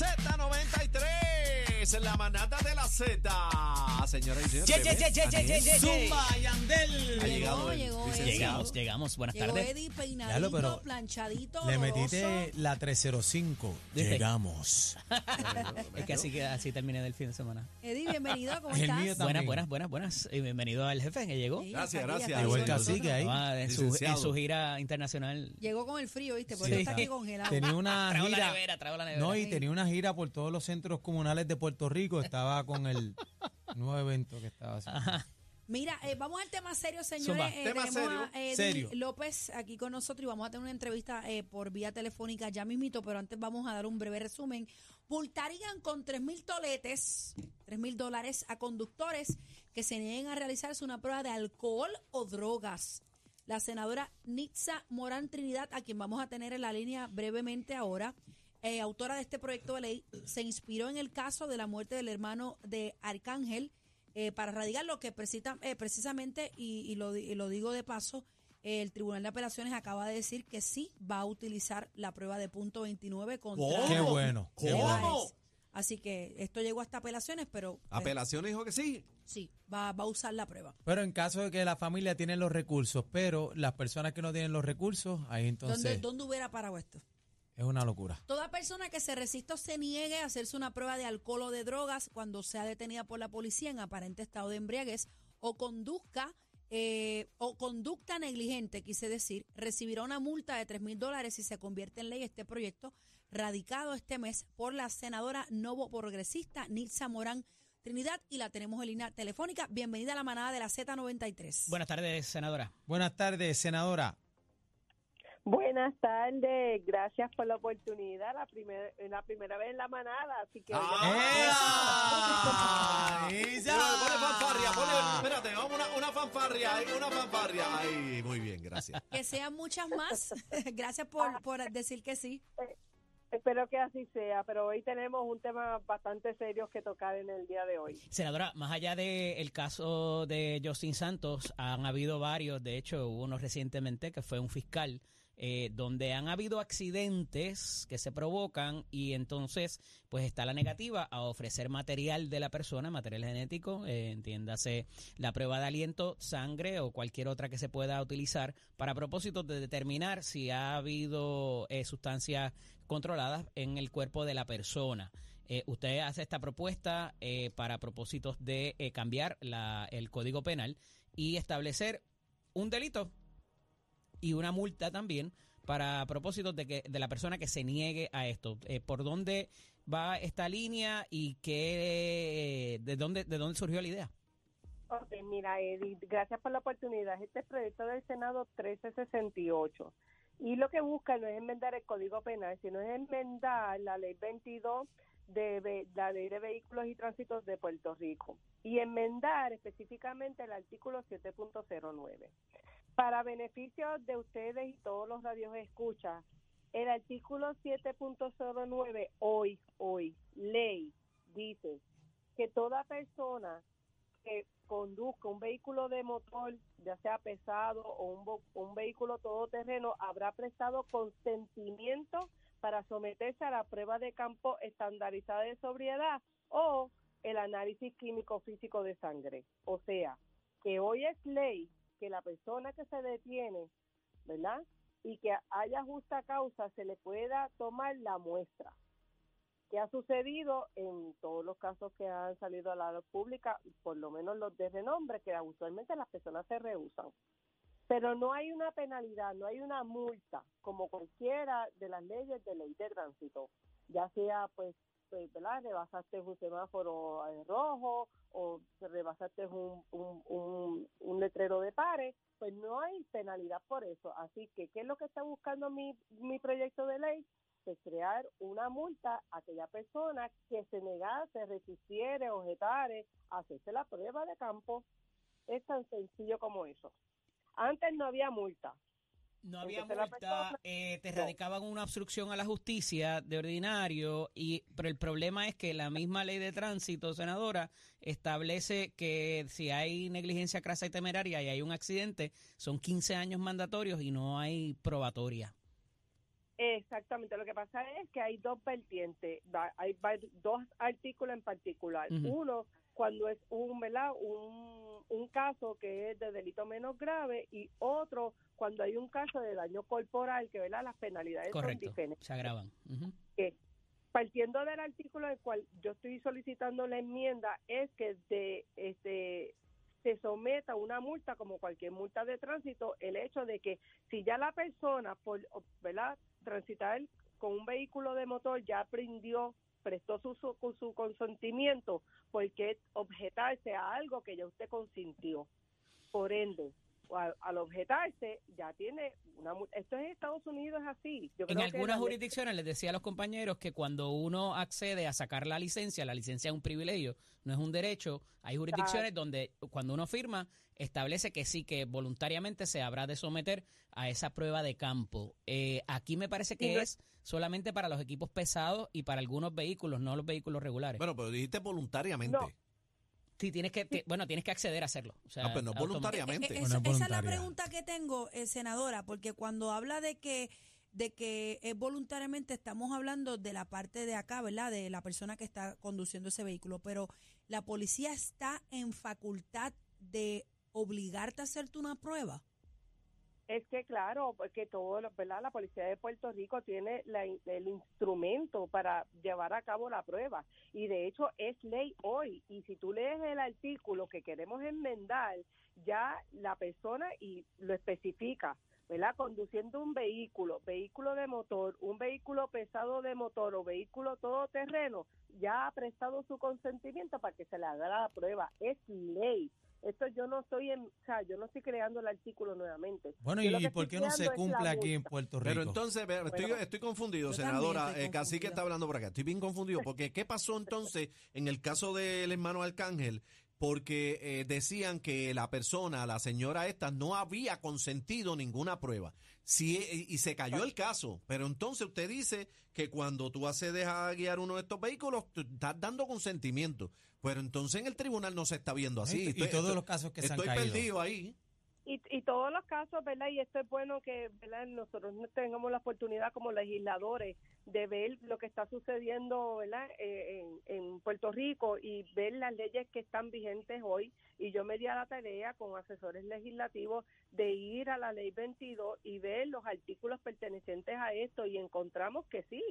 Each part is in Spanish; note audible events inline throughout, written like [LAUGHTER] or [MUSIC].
Z93, en la manada de la Z. Señoras y señores. Ye, ye, ye, ye, ye, ye, ye, ye. Zumba, Yandel. Ha llegado el llegó. Eddie. Llegamos, llegamos. Buenas Llegó tardes. Eddie peinadito, pero planchadito, Le metiste la 305. ¿Viste? Llegamos. [LAUGHS] Es que así, que así terminé del fin de semana. Eddie, bienvenido, ¿cómo El estás? mío Buenas, también. buenas, buenas, buenas. Y bienvenido al jefe que llegó. Sí, Gracias, gracias. Llegó el cacique ahí. Ah, en, su, en Licenciado. su gira internacional. Llegó con el frío, ¿viste? Por Sí. eso está aquí congelado. Tenía una [LAUGHS] Trago la gira. nevera, trago la nevera. No, y tenía una gira por todos los centros comunales de Puerto Rico. Estaba con el [LAUGHS] nuevo evento que estaba haciendo. Mira, eh, vamos al tema serio, señores. Eh, Tema tenemos a serio. Eddie Serio. López aquí con nosotros y vamos a tener una entrevista eh, por vía telefónica ya mismito, pero antes vamos a dar un breve resumen. Multarían con 3 mil toletes, 3 mil dólares a conductores que se nieguen a realizarse una prueba de alcohol o drogas. La senadora Nitza Morán Trinidad, a quien vamos a tener en la línea brevemente ahora, eh, autora de este proyecto de ley, se inspiró en el caso de la muerte del hermano de Arcángel eh, para radicar lo que precisa- eh, precisamente, y, y lo, di- y lo digo de paso, eh, el Tribunal de Apelaciones acaba de decir que sí va a utilizar la prueba de punto 29 contra ¿Cómo? Qué bueno. Qué ¿Cómo? bueno. Peláez. Así que esto llegó hasta apelaciones, pero pero Apelación dijo que sí. sí, va, va a usar la prueba. Pero en caso de que la familia tiene los recursos, pero las personas que no tienen los recursos, ahí ¿Dónde, entonces ¿Dónde hubiera parado esto? Es una locura. Toda persona que se resista o se niegue a hacerse una prueba de alcohol o de drogas cuando sea detenida por la policía en aparente estado de embriaguez o conduzca eh, o conducta negligente, quise decir, recibirá una multa de 3 mil dólares si se convierte en ley este proyecto radicado este mes por la senadora novo progresista Nilsa Morán Trinidad y la tenemos en línea telefónica. Bienvenida a la manada de la Z93. Buenas tardes, senadora. Buenas tardes, senadora. Buenas tardes, gracias por la oportunidad, la primera, la primera vez en la manada, así que ¡Ah! Ponle fanfarria, ponle, espérate, vamos una, una fanfarria, una fanfarria. Ay, muy bien, gracias. [LAUGHS] Que sean muchas más. [LAUGHS] Gracias por, por decir que sí. espero que así sea, pero hoy tenemos un tema bastante serio que tocar en el día de hoy. Senadora, más allá del caso de Justin Santos, han habido varios, de hecho hubo uno recientemente que fue un fiscal, eh, donde han habido accidentes que se provocan y entonces pues está la negativa a ofrecer material de la persona, material genético, eh, entiéndase la prueba de aliento, sangre o cualquier otra que se pueda utilizar para propósitos de determinar si ha habido eh, sustancias controladas en el cuerpo de la persona. Eh, usted hace esta propuesta eh, para propósitos de cambiar la- el código penal y establecer un delito y una multa también para propósitos de que de la persona que se niegue a esto. Eh, ¿Por dónde va esta línea y qué de dónde de dónde surgió la idea? Ok, mira, Edith, gracias por la oportunidad. Este proyecto del Senado 1368. Y lo que busca no es enmendar el Código Penal, sino es enmendar la Ley 22 de la Ley de Vehículos y Tránsitos de Puerto Rico. Y enmendar específicamente el artículo 7.09. Para beneficio de ustedes y todos los radios escucha, el artículo 7.09 hoy, hoy, ley, dice que toda persona que conduzca un vehículo de motor, ya sea pesado o un, un vehículo todoterreno, habrá prestado consentimiento para someterse a la prueba de campo estandarizada de sobriedad o el análisis químico físico de sangre. O sea, que hoy es ley que la persona que se detiene, ¿verdad? Y que haya justa causa, se le pueda tomar la muestra que ha sucedido en todos los casos que han salido a la luz pública, por lo menos los de renombre, que usualmente las personas se rehusan. Pero no hay una penalidad, no hay una multa, como cualquiera de las leyes de ley de tránsito, ya sea pues, pues, ¿verdad? Rebasaste un semáforo en rojo o rebasaste un, un, un, un letrero de pares, pues no hay penalidad por eso. Así que, ¿qué es lo que está buscando mi, mi proyecto de ley? de crear una multa a aquella persona que se negase, resistiere, objetare, hacerse la prueba de campo. Es tan sencillo como eso. Antes no había multa. No había Entonces, multa, persona- eh, te radicaban una obstrucción a la justicia de ordinario, y pero el problema es que la misma ley de tránsito, senadora, establece que si hay negligencia crasa y temeraria y hay un accidente, son 15 años mandatorios y no hay probatoria. Exactamente, lo que pasa es que hay dos vertientes, hay dos artículos en particular. Uno, cuando es un, ¿verdad? Un, un caso que es de delito menos grave y otro cuando hay un caso de daño corporal, que ¿verdad? las penalidades son diferentes. Se agravan. Partiendo del artículo del cual yo estoy solicitando la enmienda, es que de este se someta a una multa como cualquier multa de tránsito el hecho de que si ya la persona por ¿verdad? transitar con un vehículo de motor ya aprendió prestó su, su, consentimiento porque objetarse a algo que ya usted consintió. Por ende al, al objetarse ya tiene una multa esto en Estados Unidos es así Yo En creo que algunas ley- jurisdicciones les decía a los compañeros que cuando uno accede a sacar la licencia, la licencia es un privilegio, no es un derecho. Hay jurisdicciones donde cuando uno firma establece que sí, que voluntariamente se habrá de someter a esa prueba de campo. Eh, aquí me parece que no- es solamente para los equipos pesados y para algunos vehículos, no los vehículos regulares. Bueno, pero dijiste voluntariamente. No. Sí, tienes que, ti- bueno, tienes que acceder a hacerlo. O sea, Ah, pero no automático. voluntariamente. Eh, eh, Bueno, esa, es esa es la voluntaria. pregunta que tengo, eh, senadora, porque cuando habla de que de que es voluntariamente estamos hablando de la parte de acá, ¿verdad? De la persona que está conduciendo ese vehículo, pero la policía está en facultad de obligarte a hacerte una prueba. Es que claro, porque todo, ¿verdad? La policía de Puerto Rico tiene la el instrumento para llevar a cabo la prueba y de hecho es ley hoy y si tú lees el artículo que queremos enmendar, ya la persona y lo especifica, ¿verdad? Conduciendo un vehículo, vehículo de motor, un vehículo pesado de motor o vehículo todoterreno, ya ha prestado su consentimiento para que se le haga la prueba. Es ley. Esto yo no estoy en, o sea, yo no estoy creando el artículo nuevamente. Bueno, Yo ¿y que por estoy qué no se cumple aquí en. Puerto Rico? Pero entonces, ve, estoy, Bueno, estoy confundido, senadora. estoy Eh, Cacique confundida. está hablando por acá. Estoy bien confundido. Porque, ¿qué pasó entonces en el caso del hermano Arcángel? Porque eh, decían que la persona, la señora esta, no había consentido ninguna prueba. Sí, eh, y se cayó el caso. Pero entonces usted dice que cuando tú accedes a guiar uno de estos vehículos, tú estás dando consentimiento. Pero entonces en el tribunal no se está viendo así. y Estoy- todos estoy- los casos que se han Estoy perdido ahí. Y, y todos los casos, ¿verdad? Y esto es bueno que ¿verdad? nosotros no tengamos la oportunidad como legisladores de ver lo que está sucediendo ¿verdad? Eh, en, en Puerto Rico y ver las leyes que están vigentes hoy. Y yo me di a la tarea con asesores legislativos de ir a la ley 22 y ver los artículos pertenecientes a esto y encontramos que sí,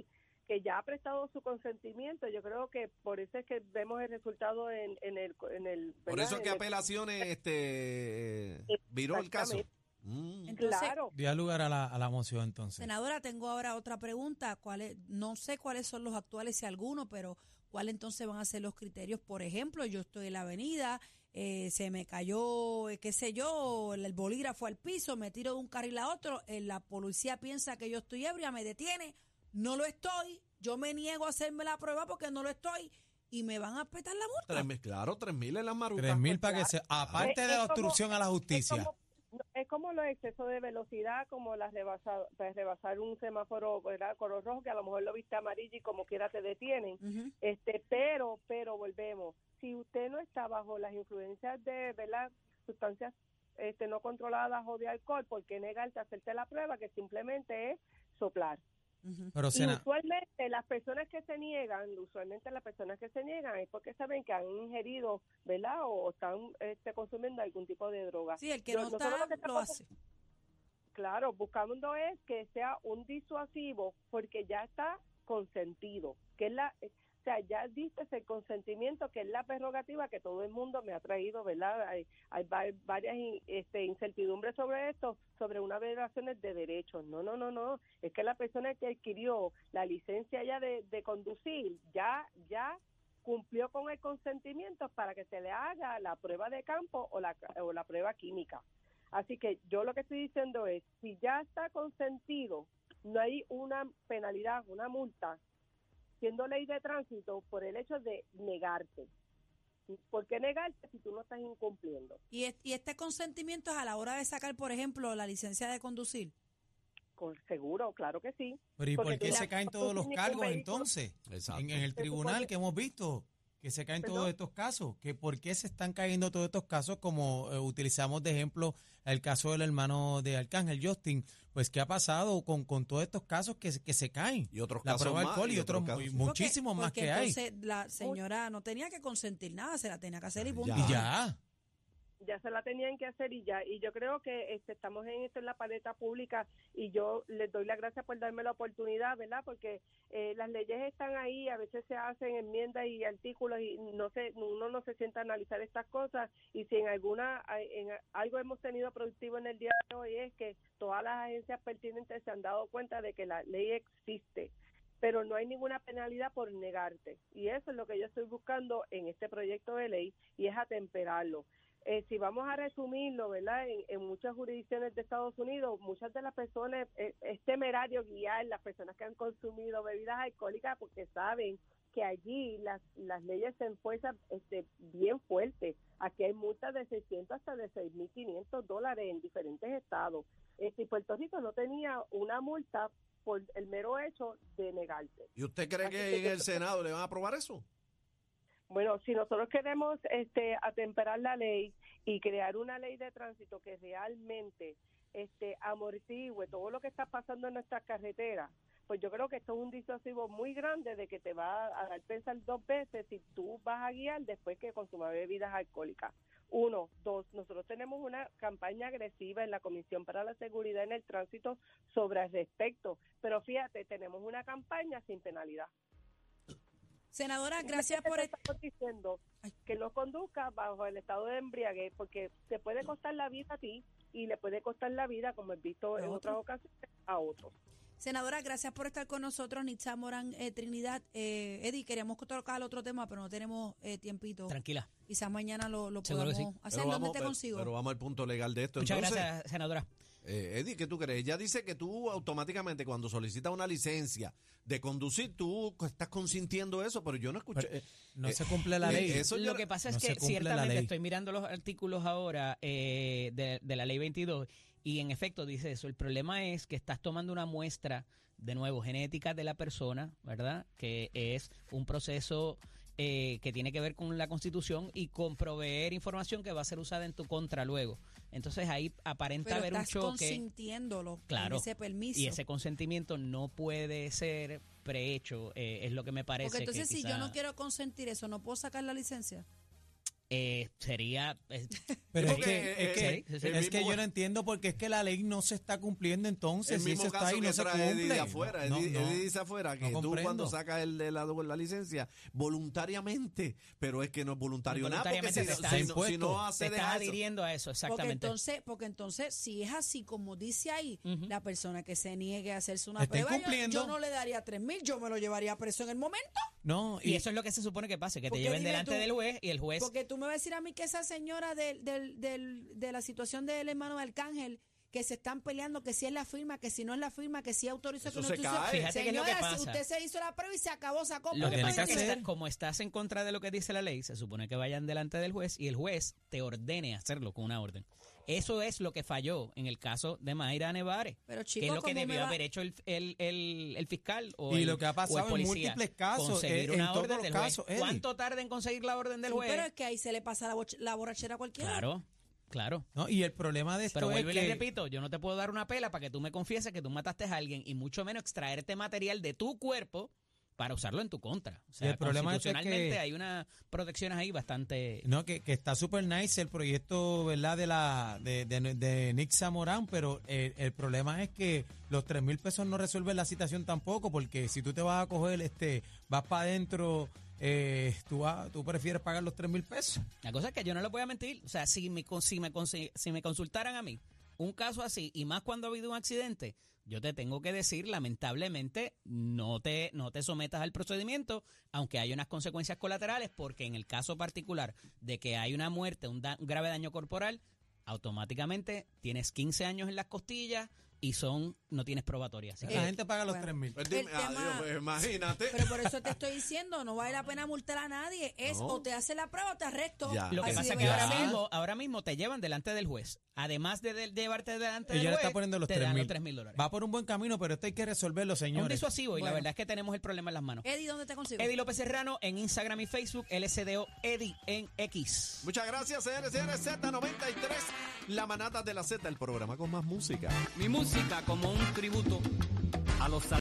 que ya ha prestado su consentimiento. Yo creo que por eso es que vemos el resultado en, en el... En el Por ¿verdad? eso es que apelaciones [LAUGHS] este, viró el caso. Mm. Entonces, Claro. Dio lugar a la, a la moción entonces. Senadora, tengo ahora otra pregunta. ¿Cuál es- no sé cuáles son los actuales, si alguno, pero ¿cuáles entonces van a ser los criterios? Por ejemplo, yo estoy en la avenida, eh, se me cayó, eh, qué sé yo, el, el bolígrafo al piso, me tiro de un carril a otro, eh, la policía piensa que yo estoy ebria, me detiene, no lo estoy, yo me niego a hacerme la prueba porque no lo estoy y me van a petar la multa. Tres mil, claro, tres mil en las marucas. Tres mil para que se... Aparte Es- de la como- obstrucción a la Es justicia. como, no, es como los excesos de velocidad, como las rebasar, pues, rebasar un semáforo, ¿verdad? color rojo, que a lo mejor lo viste amarillo y como quiera te detienen. Este Pero, pero volvemos. Si usted no está bajo las influencias de, ¿verdad? Sustancias este, no controladas o de alcohol, ¿por qué negarte a hacerte la prueba? Que simplemente es soplar. Pero Y usualmente las personas que se niegan, usualmente las personas que se niegan es porque saben que han ingerido, ¿verdad? O están este, consumiendo algún tipo de droga. Sí, el que Yo- no nosotros está, lo que lo estamos- hace. Claro, buscando es que sea un disuasivo porque ya está consentido, que es la, sea, ya diste ese consentimiento que es la prerrogativa que todo el mundo me ha traído, ¿verdad? Hay, hay va- varias este, incertidumbres sobre esto, sobre unas violaciones de derechos. No, no, no, no, es que la persona que adquirió la licencia ya de, de conducir ya, ya cumplió con el consentimiento para que se le haga la prueba de campo o la, o la prueba química. Así que yo lo que estoy diciendo es, si ya está consentido, no hay una penalidad, una multa, siendo ley de tránsito por el hecho de negarte. ¿Por qué negarte si tú no estás incumpliendo? Y, es- y este consentimiento es a la hora de sacar, por ejemplo, la licencia de conducir. Con seguro, claro que sí. Pero ¿y porque por qué se caen todos los cargos entonces? Exacto. En, en el tribunal que hemos visto. Que se caen ¿Perdón? todos estos casos? ¿Que ¿Por qué se están cayendo todos estos casos? Como eh, utilizamos de ejemplo el caso del hermano de Arcángel, Justin. Pues, ¿qué ha pasado con, con todos estos casos que, se- que se caen? Y otros La casos prueba de más, alcohol y, y otros, otros muchísimos Porque- más porque que hay. entonces la señora no tenía que consentir nada, se la tenía que hacer y punto. Ya. Y ya. Ya se la tenían que hacer y ya y yo creo que este, estamos en esto en la paleta pública y yo les doy las gracias por darme la oportunidad verdad porque eh, las leyes están ahí a veces se hacen enmiendas y artículos y no se uno no se sienta a analizar estas cosas y si en alguna en algo hemos tenido productivo en el día de hoy es que todas las agencias pertinentes se han dado cuenta de que la ley existe pero no hay ninguna penalidad por negarte. Y eso es lo que yo estoy buscando en este proyecto de ley y es atemperarlo. Eh, si vamos a resumirlo, ¿verdad? En, en muchas jurisdicciones de Estados Unidos, muchas de las personas, eh, es temerario guiar las personas que han consumido bebidas alcohólicas porque saben que allí las, las leyes se enfuerzan este, bien fuertes. Aquí hay multas de 600 hasta de 6.500 dólares en diferentes estados. Este, y Puerto Rico no tenía una multa por el mero hecho de negarse. ¿Y usted cree que que en el Senado le van a aprobar eso? Bueno, si nosotros queremos este, atemperar la ley y crear una ley de tránsito que realmente este, amortigüe todo lo que está pasando en nuestras carreteras, pues yo creo que esto es un disuasivo muy grande de que te va a dar pensar dos veces si tú vas a guiar después que consumas bebidas alcohólicas. Uno, dos, nosotros tenemos una campaña agresiva en la Comisión para la Seguridad en el Tránsito sobre el respecto, pero fíjate, tenemos una campaña sin penalidad. Senadora, gracias por... Entonces, estamos diciendo que no conduzca bajo el estado de embriaguez porque te puede costar la vida a ti y le puede costar la vida, como he visto en otras ocasiones, a otros. Senadora, gracias por estar con nosotros, Nitza Morán eh, Trinidad. Eh, Eddie, queríamos tocar el otro tema, pero no tenemos eh, tiempito. Tranquila. Quizás mañana lo, lo podamos sí. hacer. Pero ¿Dónde vamos, te pero- consigo? Pero vamos al punto legal de esto. Muchas Entonces, gracias, senadora. Eh, Eddie, ¿qué tú crees? Ella dice que tú automáticamente cuando solicitas una licencia de conducir, tú estás consintiendo eso, pero yo no escuché. Pero, eh, no Eh, se cumple la eh, ley. eso Lo que pasa es que ciertamente estoy mirando los artículos ahora eh, de, de la ley 22 y en efecto dice eso. El problema es que estás tomando una muestra, de nuevo, genética de la persona, ¿verdad? Que es un proceso eh, que tiene que ver con la constitución y con proveer información que va a ser usada en tu contra luego. Entonces ahí aparenta pero haber un choque. consintiéndolo Claro. ese permiso. Y ese consentimiento no puede ser prehecho, eh, es lo que me parece. Porque entonces que si yo no quiero consentir eso, ¿no puedo sacar la licencia? Eh, sería... eh, Pero es porque, que, es que, sí, sí, es que yo no entiendo porque es que la ley no se está cumpliendo entonces. el Si mismo eso está caso ahí, no se cumple. de afuera. No, Eddie, no, Eddie dice afuera que no tú cuando sacas el de la, la licencia voluntariamente, pero es que no es voluntario nada, porque si, te no- estás si no- si no te hace estás deja eso. adhiriendo a eso, Porque exactamente. entonces, porque entonces, si es así como dice ahí, la persona que se niegue a hacerse una Está prueba, yo- no le daría tres mil, yo me lo llevaría preso en el momento. No, y eso es lo que se supone que pase, que te Porque lleven delante tú, del juez y el juez... Porque tú me vas a decir a mí que esa señora del, del, del, de la situación del hermano de Arcángel, que se están peleando, que si es la firma, que si no es la firma, que si autorizó, Eso que no se autorizó. cae. Fíjate que es lo que Señora, si pasa. usted se hizo la prueba y se acabó, sacó. Lo que tiene pasa es que que hacer. está- como estás en contra de lo que dice la ley, se supone que vayan delante del juez y el juez te ordene hacerlo con una orden. Eso es lo que falló en el caso de Mayra Nevares, Pero que chico, es lo que ¿cómo me debió haber hecho el, el, el- el fiscal o Y el, lo que ha o el pasado en policía, múltiples casos, conseguir eh, una en orden del juez. casos. ¿Cuánto tarda en conseguir la orden del Sí, juez? pero es que ahí se le pasa la, la borrachera a cualquiera. Claro, claro. No, y el problema de esto Pero es vuelvo y que le repito, yo no te puedo dar una pela para que tú me confieses que tú mataste a alguien y mucho menos extraerte material de tu cuerpo para usarlo en tu contra. O sea, el problema es que- hay unas protecciones ahí bastante... No, que, que está súper nice el proyecto, ¿verdad? De la de, de, de Nick Zamorán, pero el, el problema es que los tres mil pesos no resuelven la situación tampoco, porque si tú te vas a coger, este, vas para adentro, eh, tú, vas- tú prefieres pagar los tres mil pesos. La cosa es que yo no le voy a mentir. O sea, si me, si me, si me consultaran a mí un caso así, y más cuando ha habido un accidente, yo te tengo que decir, lamentablemente, no te, no te sometas al procedimiento, aunque hay unas consecuencias colaterales, porque en el caso particular de que hay una muerte, un, un grave daño corporal, automáticamente tienes 15 años en las costillas, y son no tienes probatoria. Así que- La gente paga los bueno. 3 mil. Pues dime, tema- pues imagínate. Pero por eso te estoy diciendo, no vale la pena multar a nadie. Es No. o te hace la prueba o te arresto. Ya. Lo que Así pasa es que ahora mismo, ahora mismo te llevan delante del juez. Además de, de- de llevarte delante Ella del le juez, está poniendo los te 3 dan los mil. 3 mil dólares. Va por un buen camino, pero esto hay que resolverlo, Es un señores. disuasivo y la Bueno. verdad es que tenemos el problema en las manos. Eddie, ¿dónde te consigo? Eddie López Serrano en Instagram y Facebook, LSDO Eddie en X. Muchas gracias, señores, señores. Z93, la manata de la Z, el programa con más música. Mi como un tributo a los